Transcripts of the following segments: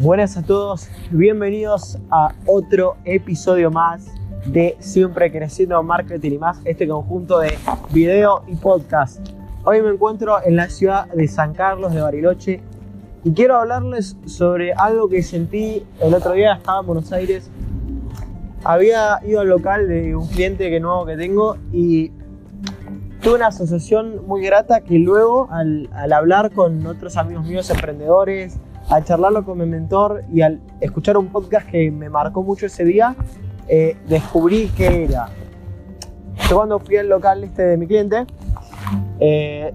Buenas a todos, bienvenidos a otro episodio más de Siempre Creciendo Marketing y más, este conjunto de video y podcast. Hoy me encuentro en la ciudad de San Carlos de Bariloche y quiero hablarles sobre algo que sentí el otro día, estaba en Buenos Aires, había ido al local de un cliente que nuevo que tengo y tuve una asociación muy grata que luego al, al hablar con otros amigos míos emprendedores, al charlarlo con mi mentor y al escuchar un podcast que me marcó mucho ese día, eh, descubrí qué era. Yo cuando fui al local este de mi cliente, eh,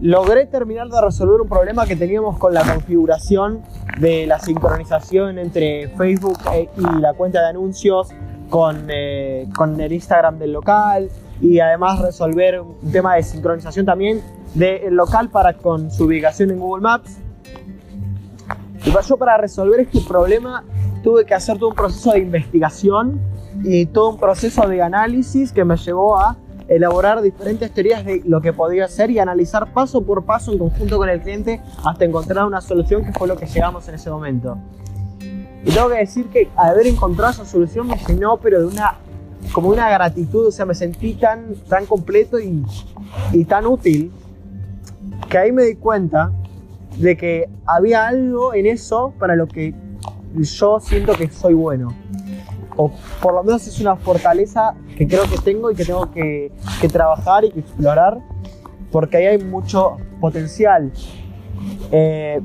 logré terminar de resolver un problema que teníamos con la configuración de la sincronización entre Facebook e- y la cuenta de anuncios con, eh, con el Instagram del local y además resolver un tema de sincronización también del local para con su ubicación en Google Maps. Y yo para resolver este problema tuve que hacer todo un proceso de investigación y todo un proceso de análisis que me llevó a elaborar diferentes teorías de lo que podía ser y analizar paso por paso en conjunto con el cliente hasta encontrar una solución que fue lo que llegamos en ese momento. Y tengo que decir que al haber encontrado esa solución me llenó pero de una como una gratitud, o sea, me sentí tan, tan completo y, y tan útil que ahí me di cuenta de que había algo en eso para lo que yo siento que soy bueno. O por lo menos es una fortaleza que creo que tengo y que tengo que, que trabajar y que explorar porque ahí hay mucho potencial. Eh,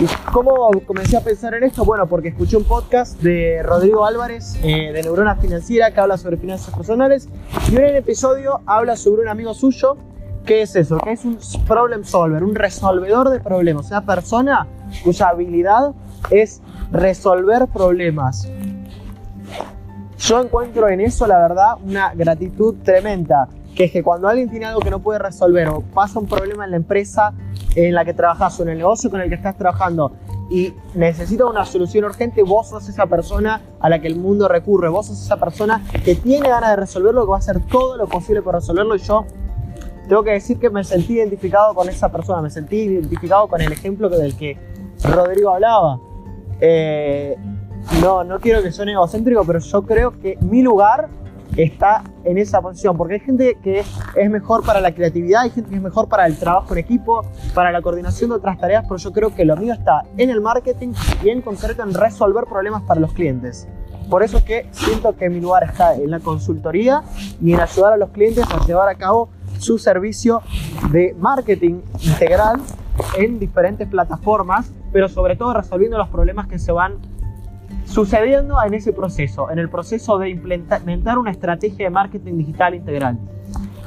¿Y cómo comencé a pensar en esto? Bueno, porque escuché un podcast de Rodrigo Álvarez eh, de Neurona Financiera que habla sobre finanzas personales y en el episodio habla sobre un amigo suyo ¿Qué es eso? ¿Qué es un problem solver? Un resolvedor de problemas. Una persona cuya habilidad es resolver problemas. Yo encuentro en eso, la verdad, una gratitud tremenda. Que es que cuando alguien tiene algo que no puede resolver o pasa un problema en la empresa en la que trabajas o en el negocio con el que estás trabajando y necesita una solución urgente, vos sos esa persona a la que el mundo recurre. Vos sos esa persona que tiene ganas de resolverlo, que va a hacer todo lo posible por resolverlo. Y yo tengo que decir que me sentí identificado con esa persona, me sentí identificado con el ejemplo del que Rodrigo hablaba. Eh, no, no quiero que suene egocéntrico, pero yo creo que mi lugar está en esa posición, porque hay gente que es mejor para la creatividad, hay gente que es mejor para el trabajo en equipo, para la coordinación de otras tareas, pero yo creo que lo mío está en el marketing y en concreto en resolver problemas para los clientes. Por eso es que siento que mi lugar está en la consultoría y en ayudar a los clientes a llevar a cabo su servicio de marketing integral en diferentes plataformas, pero sobre todo resolviendo los problemas que se van sucediendo en ese proceso, en el proceso de implementar una estrategia de marketing digital integral.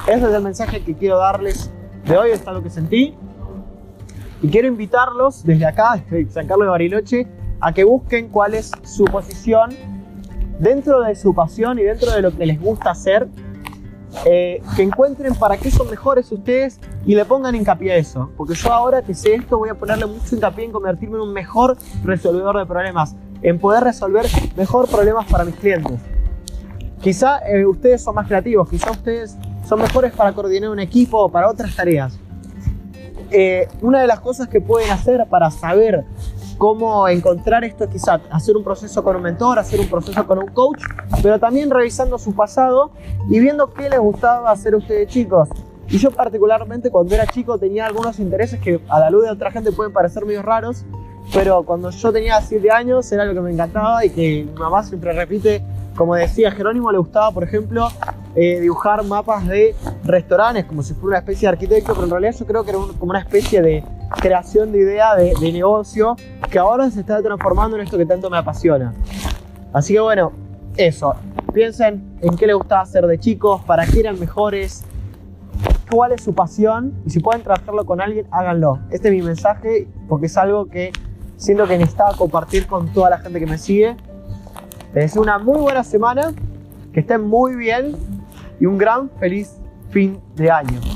Ese es el mensaje que quiero darles de hoy, está lo que sentí. Y quiero invitarlos desde acá, desde San Carlos de Bariloche, a que busquen cuál es su posición dentro de su pasión y dentro de lo que les gusta hacer eh, que encuentren para qué son mejores ustedes y le pongan hincapié a eso. Porque yo ahora que sé esto voy a ponerle mucho hincapié en convertirme en un mejor resolvedor de problemas, en poder resolver mejor problemas para mis clientes. Quizá eh, ustedes son más creativos, quizá ustedes son mejores para coordinar un equipo o para otras tareas. Eh, una de las cosas que pueden hacer para saber cómo encontrar esto, quizás hacer un proceso con un mentor, hacer un proceso con un coach, pero también revisando su pasado y viendo qué les gustaba hacer a ustedes chicos. Y yo particularmente cuando era chico tenía algunos intereses que a la luz de otra gente pueden parecer medio raros, pero cuando yo tenía 7 años era lo que me encantaba y que mi mamá siempre repite, como decía Jerónimo, le gustaba, por ejemplo, eh, dibujar mapas de restaurantes como si fuera una especie de arquitecto, pero en realidad yo creo que era como una especie de creación de idea de, negocio que ahora se está transformando en esto que tanto me apasiona. Así que bueno, eso. Piensen en qué les gustaba hacer de chicos, para qué eran mejores, cuál es su pasión y si pueden trabajarlo con alguien, háganlo. Este es mi mensaje porque es algo que siento que necesitaba compartir con toda la gente que me sigue. Les deseo una muy buena semana, que estén muy bien y un gran feliz fin de año.